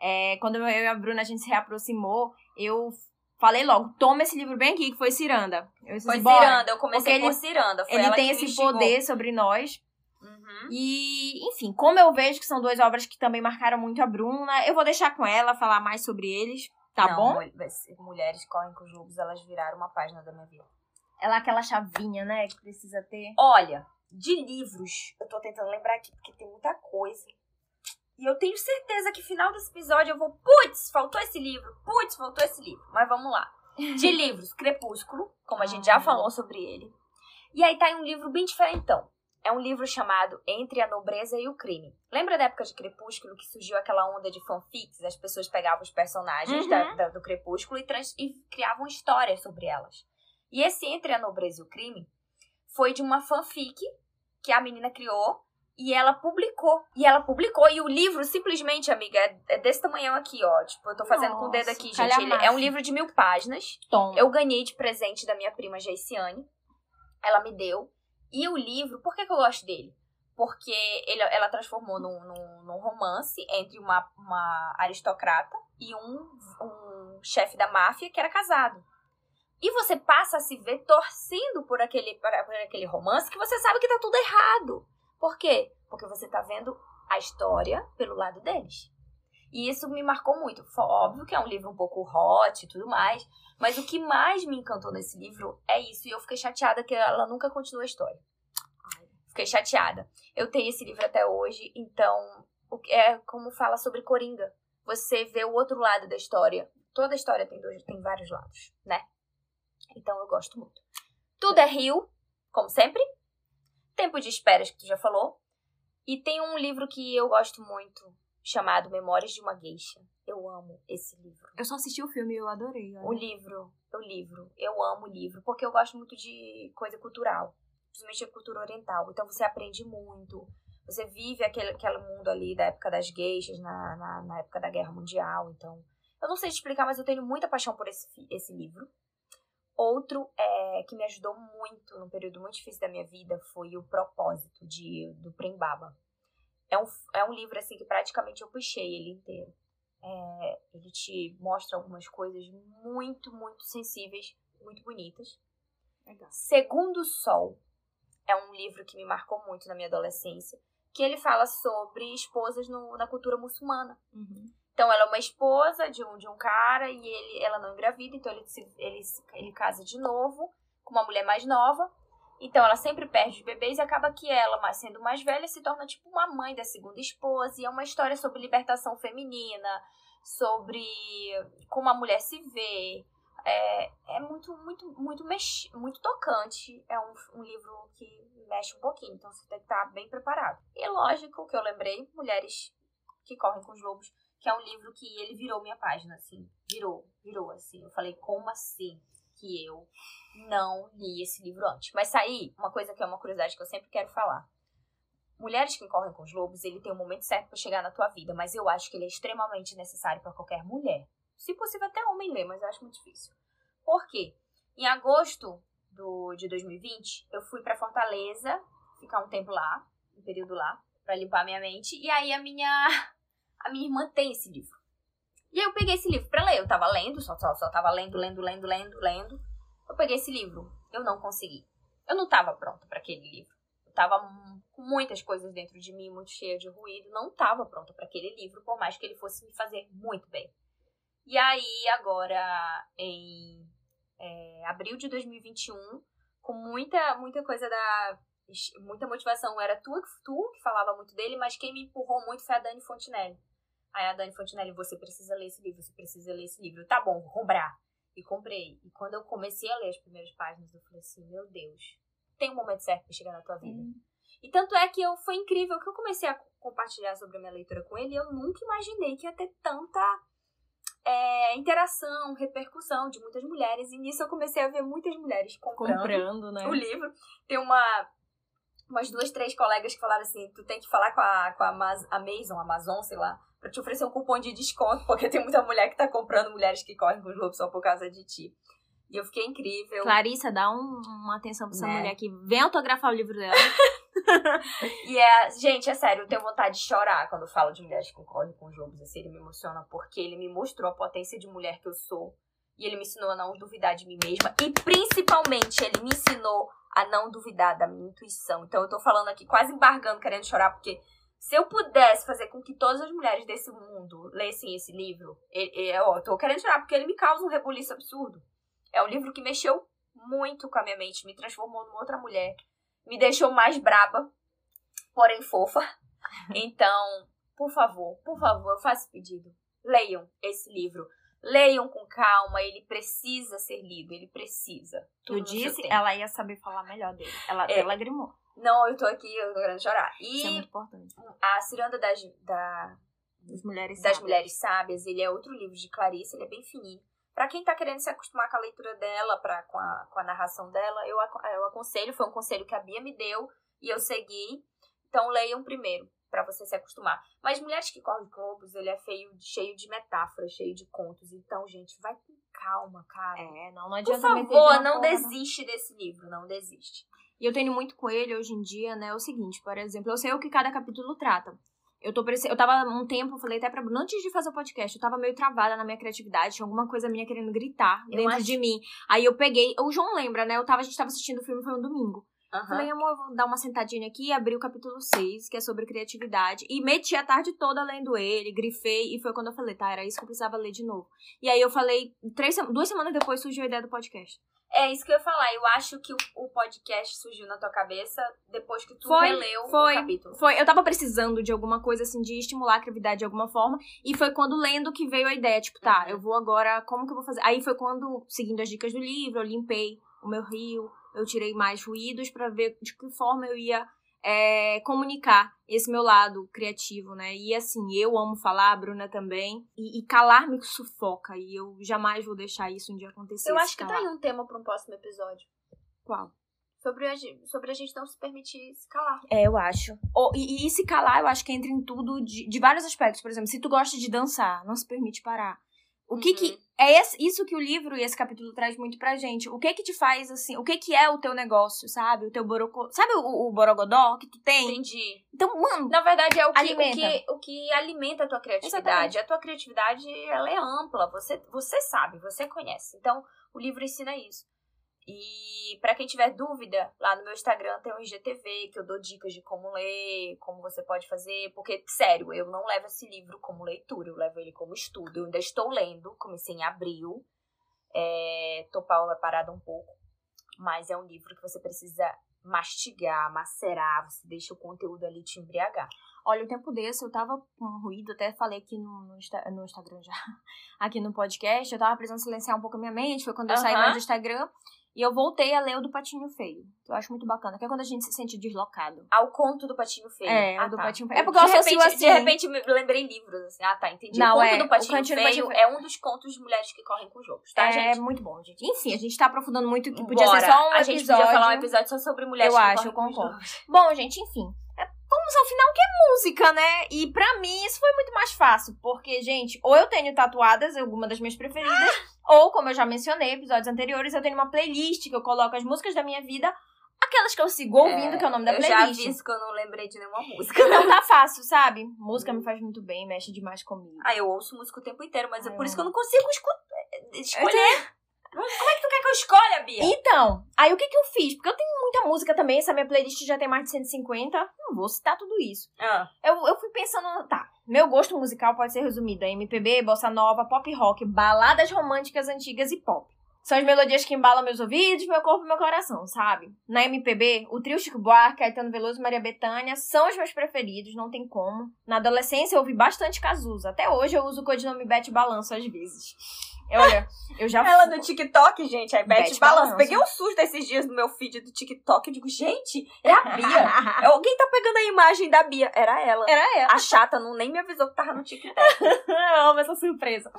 É, quando eu e a Bruna a gente se reaproximou, eu falei logo, toma esse livro bem aqui, que foi Ciranda. Eu disse, Foi. Ciranda, eu comecei Porque por ele- Ciranda. Ele tem esse instigou. poder sobre nós. Uhum. E, enfim, como eu vejo que são duas obras que também marcaram muito a Bruna, eu vou deixar com ela falar mais sobre eles, tá Não, bom? mul- Mulheres Correm com os Lobos, elas viraram uma página da minha vida. Ela é aquela chavinha, né, que precisa ter. Olha, de livros, eu tô tentando lembrar aqui, porque tem muita coisa. E eu tenho certeza que final desse episódio eu vou, putz, faltou esse livro, putz, faltou esse livro. Mas vamos lá. De livros, Crepúsculo, como a gente já falou sobre ele. E aí tá em um livro bem diferentão. É um livro chamado Entre a Nobreza e o Crime. Lembra da época de Crepúsculo que surgiu aquela onda de fanfics? As pessoas pegavam os personagens Uhum. da- da- do Crepúsculo e, trans- e criavam histórias sobre elas. E esse Entre a Nobreza e o Crime foi de uma fanfic que a menina criou e ela publicou. E ela publicou. E o livro, simplesmente, amiga, é, é desse tamanhão aqui, ó. Tipo, eu tô fazendo com o dedo Nossa, aqui, gente. Ele é um livro de mil páginas. Tom. Eu ganhei de presente da minha prima Geiciane. Ela me deu. E o livro, por que, que eu gosto dele? Porque ele, ela transformou num, num, num romance entre uma, uma aristocrata e um, um chefe da máfia que era casado. E você passa a se ver torcendo por aquele, por aquele romance que você sabe que tá tudo errado. Por quê? Porque você tá vendo a história pelo lado deles. E isso me marcou muito. Óbvio que é um livro um pouco hot e tudo mais, mas o que mais me encantou nesse livro é isso. E eu fiquei chateada que ela nunca continua a história. Fiquei chateada. Eu tenho esse livro até hoje, então é como fala sobre Coringa. Você vê o outro lado da história. Toda história tem, dois, tem vários lados, né? Então eu gosto muito. Tudo é Rio, como sempre. Tempo de esperas, que tu já falou. E tem um livro que eu gosto muito, chamado Memórias de uma Geisha. Eu amo esse livro. Eu só assisti o filme e eu adorei. Olha. O livro, o livro. Eu amo o livro, porque eu gosto muito de coisa cultural. Principalmente a cultura oriental. Então você aprende muito. Você vive aquele, aquele mundo ali da época das geishas, na, na, na época da Guerra Mundial. Então, eu não sei te explicar, mas eu tenho muita paixão por esse, esse livro. Outro é, que me ajudou muito num período muito difícil da minha vida foi o Propósito de, do Prembaba. É um, é um livro assim que praticamente eu puxei ele inteiro. É, ele te mostra algumas coisas muito, muito sensíveis, muito bonitas. Legal. Segundo Sol é um livro que me marcou muito na minha adolescência, que ele fala sobre esposas no, na cultura muçulmana. Uhum. Então ela é uma esposa de um, de um cara e ele, ela não engravida, então ele, se, ele, ele casa de novo com uma mulher mais nova. Então ela sempre perde os bebês e acaba que ela, mas sendo mais velha, se torna tipo uma mãe da segunda esposa. E é uma história sobre libertação feminina, sobre como a mulher se vê. É, é muito, muito, muito, mex... muito tocante. É um, um livro que mexe um pouquinho, então você tem que estar bem preparado. E lógico que eu lembrei, Mulheres que Correm com os Lobos que é um livro que ele virou minha página, assim. Virou, virou, assim. Eu falei, como assim que eu não li esse livro antes? Mas saí, uma coisa que é uma curiosidade que eu sempre quero falar. Mulheres que correm com os lobos, ele tem um momento certo para chegar na tua vida, mas eu acho que ele é extremamente necessário para qualquer mulher. Se possível, até homem ler, mas eu acho muito difícil. Por quê? Em agosto do, de 2020, eu fui para Fortaleza, ficar um tempo lá, um período lá, para limpar minha mente, e aí a minha a minha irmã tem esse livro. E aí eu peguei esse livro para ler. Eu tava lendo, só, só, só tava lendo, lendo, lendo, lendo, lendo. Eu peguei esse livro. Eu não consegui. Eu não tava pronta para aquele livro. Eu tava com muitas coisas dentro de mim, muito cheia de ruído. Não tava pronta para aquele livro, por mais que ele fosse me fazer muito bem. E aí, agora, em é, abril de 2021, com muita, muita coisa da. Muita motivação. Era tu, tu que falava muito dele, mas quem me empurrou muito foi a Dani Fontinelli. Aí a Dani Fontinelli, você precisa ler esse livro, você precisa ler esse livro. Tá bom, vou comprar. E comprei. E quando eu comecei a ler as primeiras páginas, eu falei assim, meu Deus, tem um momento certo pra chegar na tua vida. Hum. E tanto é que eu, foi incrível que eu comecei a compartilhar sobre a minha leitura com ele e eu nunca imaginei que ia ter tanta é, interação, repercussão de muitas mulheres. E nisso eu comecei a ver muitas mulheres comprando, comprando né? o livro. Tem uma umas duas, três colegas que falaram assim: tu tem que falar com a, com a Amazon, Amazon, sei lá, pra te oferecer um cupom de desconto, porque tem muita mulher que tá comprando mulheres que correm com os lobos só por causa de ti. E eu fiquei incrível. Clarissa, dá um, uma atenção pra essa né? mulher aqui. Vem autografar o livro dela. e é, gente, é sério, eu tenho vontade de chorar quando eu falo de mulheres que correm com os lobos. Assim, ele me emociona porque ele me mostrou a potência de mulher que eu sou. E ele me ensinou a não duvidar de mim mesma. E principalmente, ele me ensinou a não duvidar da minha intuição. Então eu tô falando aqui quase embargando, querendo chorar, porque se eu pudesse fazer com que todas as mulheres desse mundo lessem esse livro, ó, eu tô querendo chorar porque ele me causa um rebuliço absurdo. É um livro que mexeu muito com a minha mente, me transformou numa outra mulher, me deixou mais braba, porém fofa. Então, por favor, por favor, eu faço pedido. Leiam esse livro. Leiam com calma, ele precisa ser lido, ele precisa. Tu disse, ela ia saber falar melhor dele. Ela é, lagrimou. Não, eu tô aqui, eu tô querendo chorar. E Isso é muito importante. A Ciranda das, da, das, mulheres, das sábias. mulheres Sábias, ele é outro livro de Clarice, ele é bem fininho. Pra quem tá querendo se acostumar com a leitura dela, pra, com, a, com a narração dela, eu, eu aconselho, foi um conselho que a Bia me deu e eu segui. Então leiam primeiro, para você se acostumar. Mas Mulheres que Correm Globos, ele é feio, cheio de metáforas, cheio de contos. Então, gente, vai com calma, cara. É, não, não adianta Por favor, não desiste desse livro, não desiste. E eu tenho muito com ele hoje em dia, né? É o seguinte, por exemplo, eu sei o que cada capítulo trata. Eu tô Eu tava um tempo, falei até pra Bruna, antes de fazer o podcast, eu tava meio travada na minha criatividade, tinha alguma coisa minha querendo gritar Eu dentro acho- de mim. Aí eu peguei. O João lembra, né? Eu tava, a gente tava assistindo o filme, foi um domingo. Aham. Falei, amor, eu vou dar uma sentadinha aqui e abri o capítulo 6, que é sobre criatividade. E meti a tarde toda lendo ele, grifei, e foi quando eu falei, tá, era isso que eu precisava ler de novo. E aí eu falei, três, duas semanas depois surgiu a ideia do podcast. É isso que eu ia falar. Eu acho que o, o podcast surgiu na tua cabeça depois que tu Foi, releu foi. o capítulo. Foi, eu tava precisando de alguma coisa assim, de estimular a criatividade de alguma forma. E foi quando lendo que veio a ideia, tipo, tá, Uhum. eu vou agora, como que eu vou fazer? Aí foi quando, seguindo as dicas do livro, eu limpei o meu rio, eu tirei mais ruídos pra ver de que forma eu ia é, comunicar esse meu lado criativo, né? E assim, eu amo falar, a Bruna também. E, e calar me sufoca. E eu jamais vou deixar isso um dia acontecer. Eu acho que tá calar. aí um tema pra um próximo episódio. Qual? Sobre a, sobre a gente não se permitir se calar. É, eu acho. Ou- e, e se calar, eu acho que entra em tudo de, de vários aspectos. Por exemplo, se tu gosta de dançar, não se permite parar. O que Uhum. que... É esse- isso que o livro e esse capítulo traz muito pra gente. O que que te faz, assim... O que que é o teu negócio, sabe? O teu borocô... Sabe o, o borogodó que tu tem? Entendi. Então, mano... Na verdade, é o que, o Alimenta. que, o que alimenta a tua criatividade. Exatamente. A tua criatividade, ela é ampla. Você, você sabe, você conhece. Então, o livro ensina isso. E pra quem tiver dúvida, lá no meu Instagram tem um IGTV que eu dou dicas de como ler, como você pode fazer. Porque, sério, eu não levo esse livro como leitura, eu levo ele como estudo. Eu ainda estou lendo, comecei em abril. É, tô pa- parada um pouco. Mas é um livro que você precisa mastigar, macerar, você deixa o conteúdo ali te embriagar. Olha, o tempo desse eu tava com um ruído, até falei aqui no, no, Insta- no Instagram já, aqui no podcast, eu tava precisando silenciar um pouco a minha mente, foi quando eu saí Aham. mais do Instagram, e eu voltei a ler o do Patinho Feio, que eu acho muito bacana, que é quando a gente se sente deslocado. Ao conto do Patinho Feio. É, ah, do tá. Patinho Feio. É porque eu de associo repente, assim. De repente me lembrei livros, assim. Ah, tá, entendi. Não, o conto é, do Patinho Cantinho do Feio Patinho é um dos contos de mulheres que correm com jogos, tá, é gente? muito bom, gente. Enfim, a gente tá aprofundando muito, que podia Bora. ser só um A gente episódio. podia falar um episódio só sobre mulheres Eu que acho, correm eu com concordo. jogos. Bom, gente, enfim. É, Vamos ao final, que é música, né? E pra mim isso foi muito mais fácil, porque, gente, ou eu tenho tatuadas, alguma das minhas preferidas, ou, como eu já mencionei em episódios anteriores, eu tenho uma playlist que eu coloco as músicas da minha vida, aquelas que eu sigo ouvindo, que é o nome da eu já playlist. vi isso que eu não lembrei de nenhuma música. Então tá fácil, sabe? Música me faz muito bem, mexe demais comigo. Ah, eu ouço música o tempo inteiro, mas é Ai, por isso que eu não consigo escutar, escolher. Como é que tu quer que eu escolha, Bia? Então, aí o que que eu fiz? Porque eu tenho muita música também, essa minha playlist já tem mais de 150, não vou citar tudo isso. Ah, Eu, eu fui pensando, tá, meu gosto musical pode ser resumido a MPB, bossa nova, pop rock, baladas românticas antigas e pop. São as melodias que embalam meus ouvidos, meu corpo e meu coração, sabe? Na MPB, o trio Chico Buarque, Caetano Veloso e Maria Bethânia são os meus preferidos, não tem como. Na adolescência eu ouvi bastante Cazuza. Até hoje eu uso o codinome Bete Balanço às vezes. Olha, eu já Ela no TikTok, gente, aí Beth Beth. Balança. Peguei um susto esses dias no meu feed do TikTok. Eu digo, gente, é a Bia. Alguém tá pegando a imagem da Bia. Era ela. Era ela. A chata não nem me avisou que tava no TikTok. Eu amo essa surpresa.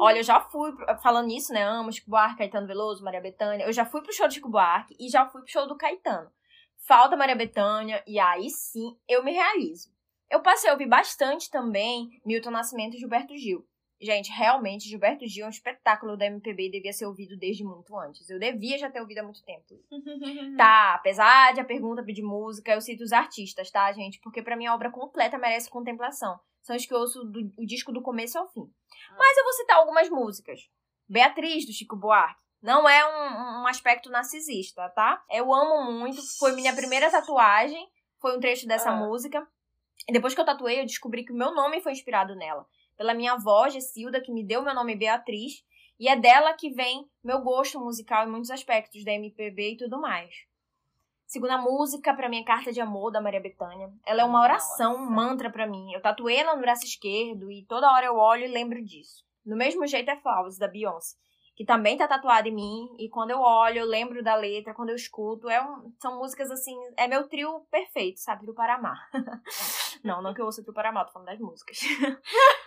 Olha, eu já fui, falando nisso, né? Amo Chico Buarque, Caetano Veloso, Maria Bethânia. Eu já fui pro show do Chico Buarque e já fui pro show do Caetano. Falta Maria Bethânia e aí sim eu me realizo. Eu passei a ouvir bastante também Milton Nascimento e Gilberto Gil. Gente, realmente, Gilberto Gil é um espetáculo da MPB e devia ser ouvido desde muito antes. Eu devia já ter ouvido há muito tempo. Tá, apesar de a pergunta pedir música, eu cito os artistas, tá, gente? Porque pra mim a obra completa merece contemplação. São os que eu ouço do, o disco do começo ao fim. Mas eu vou citar algumas músicas. Beatriz, do Chico Buarque. Não é um, um aspecto narcisista, tá? Eu amo muito. Foi minha primeira tatuagem. Foi um trecho dessa Ah. música. E depois que eu tatuei, eu descobri que o meu nome foi inspirado nela. Pela minha avó, Gessilda, que me deu meu nome Beatriz. E é dela que vem meu gosto musical em muitos aspectos da MPB e tudo mais. Segunda música, pra mim, é Carta de Amor, da Maria Bethânia. Ela é uma oração, um Nossa. mantra pra mim. Eu tatuei ela no braço esquerdo e toda hora eu olho e lembro disso. No mesmo jeito é Flowers, da Beyoncé. Que também tá tatuada em mim. E quando eu olho, eu lembro da letra. Quando eu escuto, é um- são músicas assim... É meu trio perfeito, sabe? Trio para amar. não, não que eu ouça trio para amar, tô falando das músicas.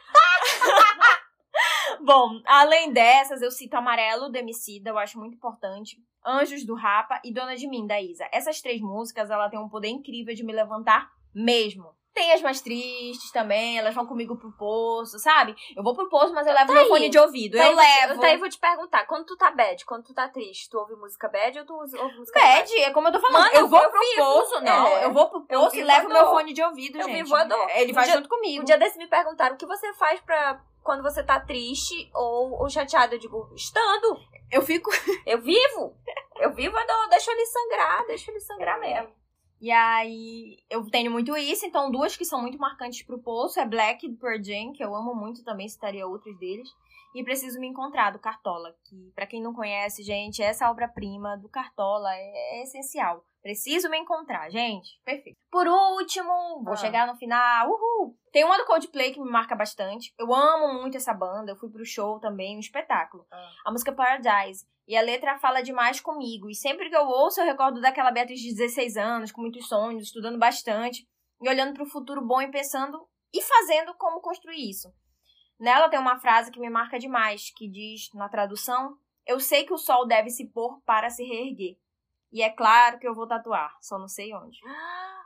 Bom, além dessas, eu cito Amarelo, do Emicida, eu acho muito importante. Anjos, do Rapa e Dona de Mim, da Isa. Essas três músicas, ela tem um poder incrível de me levantar Mesmo. Tem as mais tristes também, elas vão comigo pro poço, sabe? Eu vou pro poço, mas eu levo Tá meu aí. fone de ouvido. Daí eu vou te- levo. Daí vou te perguntar, quando tu tá bad, quando tu tá triste, tu ouve música bad ou tu ouve música Bad, é como eu tô falando. Mano, eu vou eu pro vivo. poço, não. É. Eu vou pro Eu poço e vivo levo meu fone de ouvido, Eu gente. vivo a dor. Ele vai Um dia- junto comigo. Um dia desse me perguntaram o que você faz pra quando você tá triste ou, ou chateado. Eu digo, estando. Eu fico. Eu vivo. Eu vivo dor. Deixa ele sangrar, deixa ele sangrar mesmo. E aí, eu tenho muito isso. Então, duas que são muito marcantes pro poço é Black do Pearl Jam, que eu amo muito também, citaria outros deles. E Preciso Me Encontrar, do Cartola, que pra quem não conhece, gente, essa obra-prima do Cartola é, é essencial. Preciso Me Encontrar, gente. Perfeito. Por último, vou Ah. chegar no final, uhul! Tem uma do Coldplay que me marca bastante. Eu amo muito essa banda, eu fui pro show também, um espetáculo. Ah. A música Paradise. E a letra fala demais comigo. E sempre que eu ouço, eu recordo daquela Beatriz de 16 anos, com muitos sonhos, estudando bastante, e olhando para o futuro bom e pensando e fazendo como construir isso. Nela tem uma frase que me marca demais, que diz, na tradução, eu sei que o sol deve se pôr para se reerguer. E é claro que eu vou tatuar, só não sei onde.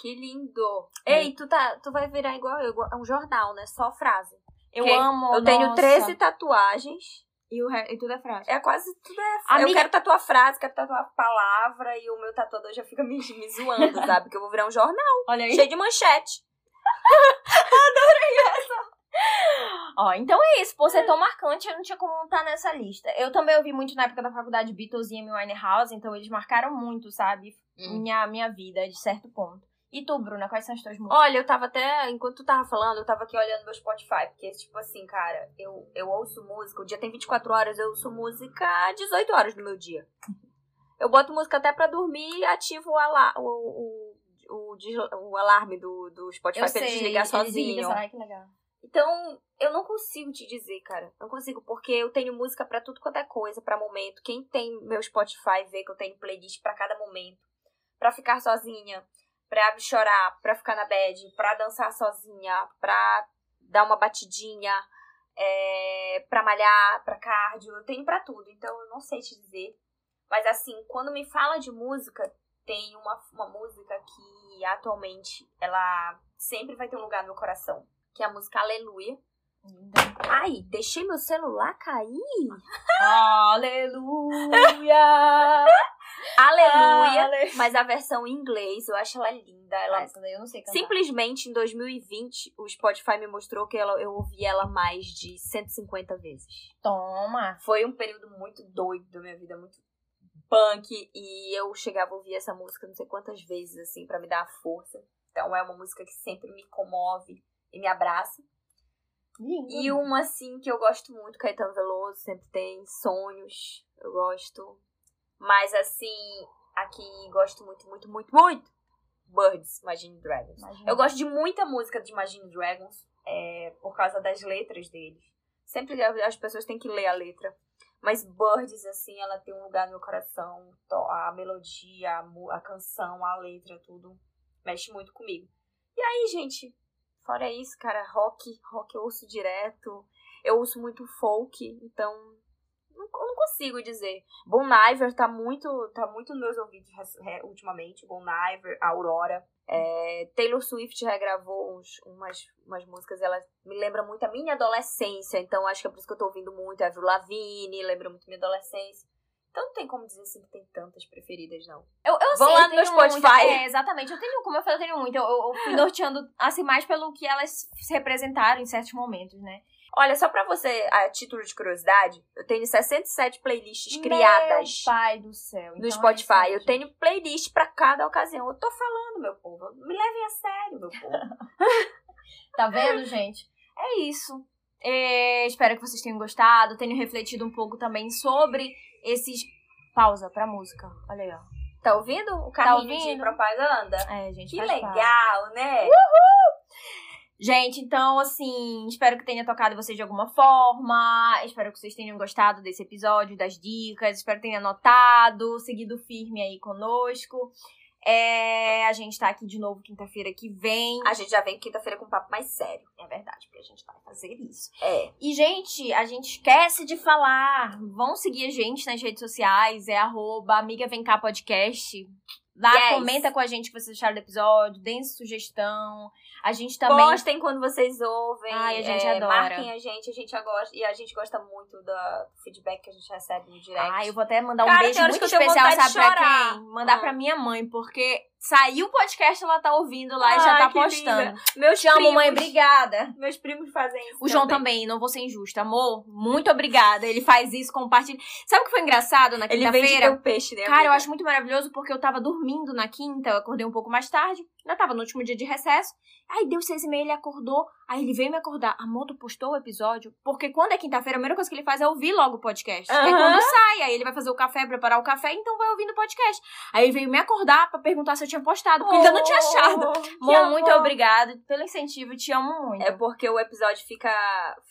Que lindo. Ei, tu, tá, tu vai virar igual eu. É um jornal, né? Só frase. Eu Que amo. eu tenho nossa. 13 tatuagens. E, o e tudo é frase. É quase tudo é. Eu Amiga- quero tatuar frase, quero tatuar palavra e o meu tatuador já fica me, me zoando, sabe? Que eu vou virar um jornal Olha aí. cheio de manchete. Ó, então é isso. Por ser tão marcante, eu não tinha como estar nessa lista. Eu também ouvi muito na época da faculdade Beatles e Amy Winehouse, então eles marcaram muito, sabe? Hum. Minha, minha vida, de certo ponto. E tu, Bruna, quais são as tuas músicas? Olha, eu tava até, enquanto tu tava falando, eu tava aqui olhando meu Spotify, porque, tipo assim, cara, eu, eu ouço música, o dia tem 24 horas, eu ouço música 18 horas do meu dia. Eu boto música até pra dormir e ativo o, ala o, o, o, o alarme do, do Spotify pra ele desligar sozinho. desliga, ai, que legal. Então, eu não consigo te dizer, cara. Não consigo, porque eu tenho música pra tudo quanto é coisa, pra momento. Quem tem meu Spotify vê que eu tenho playlist pra cada momento. Pra ficar sozinha, pra chorar, pra ficar na bed, pra dançar sozinha, pra dar uma batidinha, é, pra malhar, pra cardio. Eu tenho pra tudo, então eu não sei te dizer. Mas assim, quando me fala de música, tem uma, uma música que atualmente ela sempre vai ter um lugar no meu coração que é a música Aleluia. Ai, deixei meu celular cair. Aleluia! Aleluia. Ale- Mas a versão em inglês, eu acho ela linda. Ela Essa daí eu não sei cantar. simplesmente em 2020 o Spotify me mostrou que ela, eu ouvi ela mais de 150 vezes. Toma! Foi um período muito doido da minha vida, muito punk e eu chegava a ouvir essa música não sei quantas vezes assim pra me dar força. Então é uma música que sempre me comove e me abraça. Lindo. E uma, assim, que eu gosto muito, Caetano Veloso, sempre tem sonhos, eu gosto. Mas, assim, aqui gosto muito, muito, muito, muito. Birds, Imagine Dragons. Imagina. Eu gosto de muita música de Imagine Dragons, é, por causa das letras deles. Sempre as pessoas têm que ler a letra. Mas Birds, assim, ela tem um lugar no meu coração. A melodia, a, a canção, a letra, tudo mexe muito comigo. E aí, gente, fora isso, cara, rock, rock eu ouço direto. Eu ouço muito folk, então não, não consigo dizer. Bon Iver tá muito, tá muito nos meus ouvidos ultimamente. Bon Iver, Aurora. É, Taylor Swift regravou uns, umas, umas músicas, ela me lembra muito a minha adolescência, então acho que é por isso que eu tô ouvindo muito. Avril Lavigne, lembra muito minha adolescência. Então não tem como dizer assim que tem tantas preferidas, não. Eu, eu Vão sei, lá eu no meu Spotify. É, exatamente. Eu tenho, como eu falei, eu tenho muito. Eu, eu fui norteando, assim, mais pelo que elas se representaram em certos momentos, né? Olha, só pra você, a título de curiosidade, eu tenho 67 playlists criadas Meu pai do céu. no Então, Spotify. é Eu tenho playlist pra cada ocasião. Eu tô falando, meu povo. Me levem a sério, meu povo. Tá vendo, gente? É isso. É, espero que vocês tenham gostado. Tenho refletido um pouco também sobre esses. Pausa pra música. Olha aí, ó. Tá ouvindo o carrinho de ouvindo? propaganda? É, gente. Que parte. legal, né? Gente, então, assim, espero que tenha tocado vocês de alguma forma. Espero que vocês tenham gostado desse episódio, das dicas. Espero que tenham anotado, seguido firme aí conosco. É, a gente tá aqui de novo quinta-feira que vem. A gente já vem quinta-feira com um papo mais sério. É verdade, porque a gente vai fazer isso. É. E, gente, a gente esquece de falar. Vão seguir a gente nas redes sociais. É arroba Amiga Vem Cá Podcast. Lá, Yes. comenta com a gente o que vocês acharam do episódio, deem sugestão. A gente também. Postem quando vocês ouvem. Ai, a gente é, adora. Marquem a gente, a gente gosta. E a gente gosta muito do feedback que a gente recebe no direct. Ah, eu vou até mandar um Cara, beijo tem horas muito especial, sabe pra quem? Mandar Ah. pra minha mãe, porque saiu o podcast, ela tá ouvindo lá e já tá postando. Meus Te amo, primos, mãe, obrigada. Meus primos fazem isso. O João também, não vou ser injusta. Amor, muito obrigada. Ele faz isso, compartilha. Sabe o que foi engraçado na Ele vende quinta-feira? peixe, né? Cara, eu amiga? acho muito maravilhoso porque eu tava dormindo na quinta, eu acordei um pouco mais tarde, ainda tava no último dia de recesso. Aí deu seis e meia, ele acordou, aí ele veio me acordar. Amor, tu postou o episódio? Porque quando é quinta-feira, a primeira coisa que ele faz é ouvir logo o podcast. Que é quando sai, aí ele vai fazer o café, preparar o café, então vai ouvindo o podcast. Aí ele veio me acordar pra perguntar se eu tinha postado, porque ele ainda não tinha achado. Oh, Amor, muito obrigada pelo incentivo, te amo muito. É porque o episódio fica,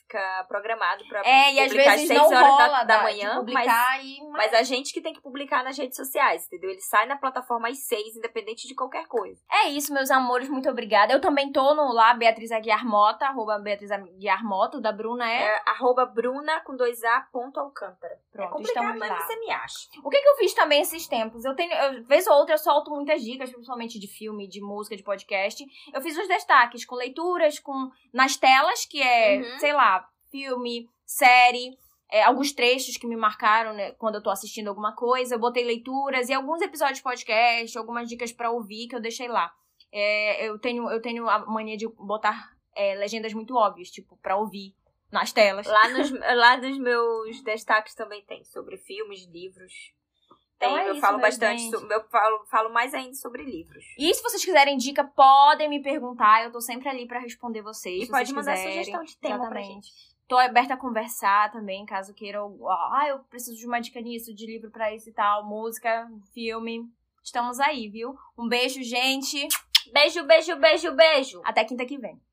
fica programado pra É, e às publicar vezes às não 6 horas rola da, da manhã, mas, e... mas a gente que tem que publicar nas redes sociais, entendeu? Ele sai na plataforma às 6, independente de qualquer coisa. É isso, meus amores, muito obrigada. Eu também tô no lá, Beatriz Aguiar Mota, arroba Beatriz Aguiar Mota, o da Bruna é. É, arroba Bruna com dois A ponto Alcântara. é Pronto, complicado, estamos mas lá. você me acha. O que, que eu fiz também esses tempos? Eu tenho, eu, vez ou outra, eu solto muitas dicas, principalmente de filme, de música, de podcast. Eu fiz os destaques com leituras, com nas telas, que é, Uhum. sei lá, filme, série. é, alguns trechos que me marcaram né, quando eu tô assistindo alguma coisa. Eu botei leituras e alguns episódios de podcast, algumas dicas pra ouvir que eu deixei lá. É, eu, tenho, eu tenho a mania de botar é, legendas muito óbvias, tipo, pra ouvir nas telas. Lá nos, lá nos meus destaques também tem sobre filmes, livros. Tem, Então é eu isso, falo bastante, so- eu falo, falo mais ainda sobre livros. E se vocês quiserem dica, podem me perguntar. Eu tô sempre ali pra responder vocês. E se pode vocês mandar quiserem. sugestão de tema pra Exatamente. Tô aberta a conversar também, caso queiram. Ah, eu preciso de uma dica nisso, de livro pra isso e tal, música, filme. Estamos aí, viu? Um beijo, gente. Beijo, beijo, beijo, beijo. Até quinta que vem.